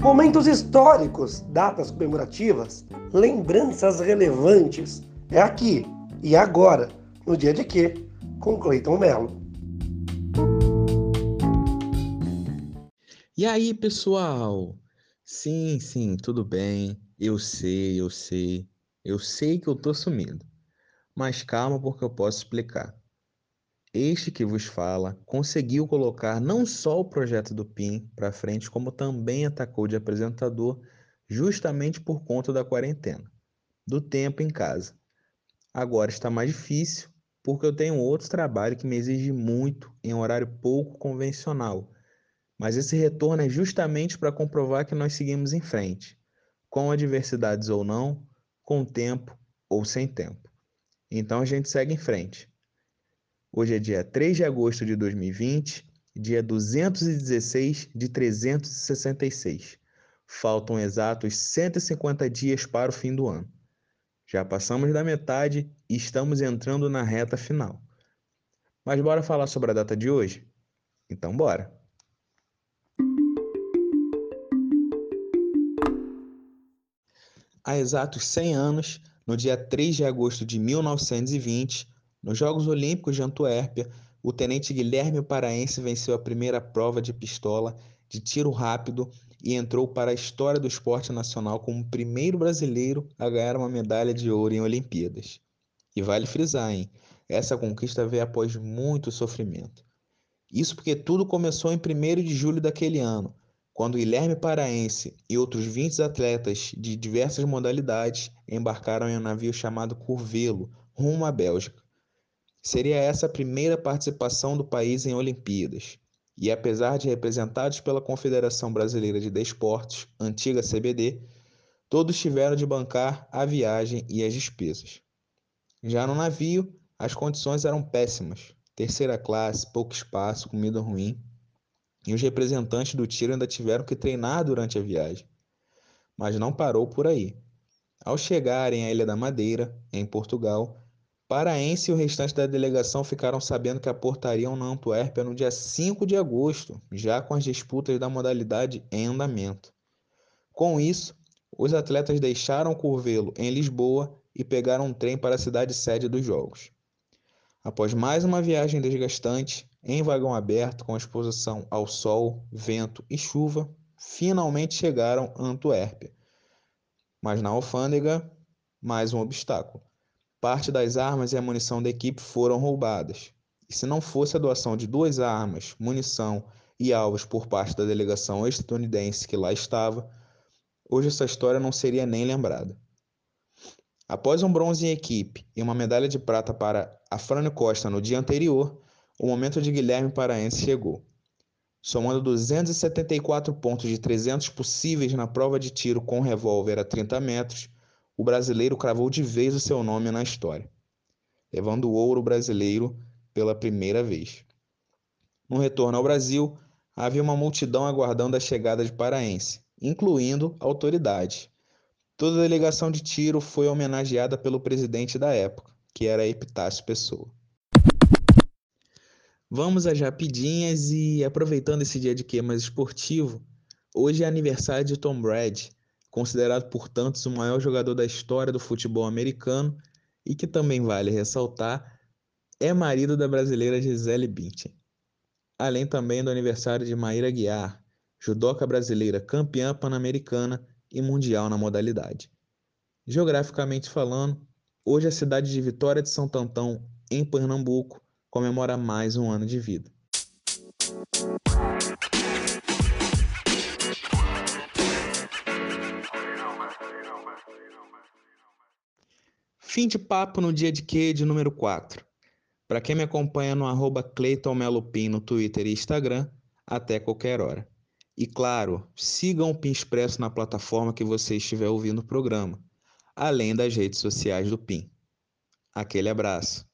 Momentos históricos, datas comemorativas, lembranças relevantes. É aqui e agora, no dia de quê? Com Cleiton Melo. E aí, pessoal? Sim, sim, tudo bem. Eu sei, eu sei. Eu sei que eu tô sumido. Mas calma porque eu posso explicar. Este que vos fala conseguiu colocar não só o projeto do PIN para frente, como também atacou de apresentador justamente por conta da quarentena, do tempo em casa. Agora está mais difícil porque eu tenho outro trabalho que me exige muito em um horário pouco convencional. Mas esse retorno é justamente para comprovar que nós seguimos em frente, com adversidades ou não, com tempo ou sem tempo. Então a gente segue em frente. Hoje é dia 3 de agosto de 2020, dia 216 de 366. Faltam exatos 150 dias para o fim do ano. Já passamos da metade e estamos entrando na reta final. Mas bora falar sobre a data de hoje? Então bora! Há exatos 100 anos, no dia 3 de agosto de 1920, nos Jogos Olímpicos de Antuérpia, o tenente Guilherme Paraense venceu a primeira prova de pistola de tiro rápido e entrou para a história do esporte nacional como o primeiro brasileiro a ganhar uma medalha de ouro em Olimpíadas. E vale frisar, hein? Essa conquista veio após muito sofrimento. Isso porque tudo começou em 1 de julho daquele ano, quando Guilherme Paraense e outros 20 atletas de diversas modalidades embarcaram em um navio chamado Curvelo, rumo à Bélgica. Seria essa a primeira participação do país em Olimpíadas. E apesar de representados pela Confederação Brasileira de Desportos, antiga CBD, todos tiveram de bancar a viagem e as despesas. Já no navio, as condições eram péssimas: terceira classe, pouco espaço, comida ruim. E os representantes do tiro ainda tiveram que treinar durante a viagem. Mas não parou por aí. Ao chegarem à Ilha da Madeira, em Portugal, Paraense e o restante da delegação ficaram sabendo que aportariam na Antuérpia no dia 5 de agosto, já com as disputas da modalidade em andamento. Com isso, os atletas deixaram Curvelo em Lisboa e pegaram um trem para a cidade sede dos Jogos. Após mais uma viagem desgastante, em vagão aberto, com exposição ao sol, vento e chuva, finalmente chegaram a Antuérpia. Mas na alfândega, mais um obstáculo. Parte das armas e a munição da equipe foram roubadas. E se não fosse a doação de duas armas, munição e alvos por parte da delegação estadunidense que lá estava, hoje essa história não seria nem lembrada. Após um bronze em equipe e uma medalha de prata para Afrânio Costa no dia anterior, o momento de Guilherme Paraense chegou. Somando 274 pontos de 300 possíveis na prova de tiro com revólver a 30 metros, o brasileiro cravou de vez o seu nome na história, levando o ouro brasileiro pela primeira vez. No retorno ao Brasil, havia uma multidão aguardando a chegada de Paraense, incluindo autoridades. Toda a delegação de tiro foi homenageada pelo presidente da época, que era Epitácio Pessoa. Vamos às rapidinhas e aproveitando esse dia de que mais esportivo, hoje é aniversário de Tom Brady, considerado por tantos o maior jogador da história do futebol americano e que também vale ressaltar, é marido da brasileira Gisele Bündchen. Além também do aniversário de Maíra Guiar, judoca brasileira campeã pan-americana e mundial na modalidade. Geograficamente falando, hoje a cidade de Vitória de Santo Antão, em Pernambuco, comemora mais um ano de vida. Fim de papo no dia de que de número 4. Para quem me acompanha no arroba Cleiton no Twitter e Instagram, até qualquer hora. E claro, sigam o PIN Expresso na plataforma que você estiver ouvindo o programa, além das redes sociais do PIN. Aquele abraço.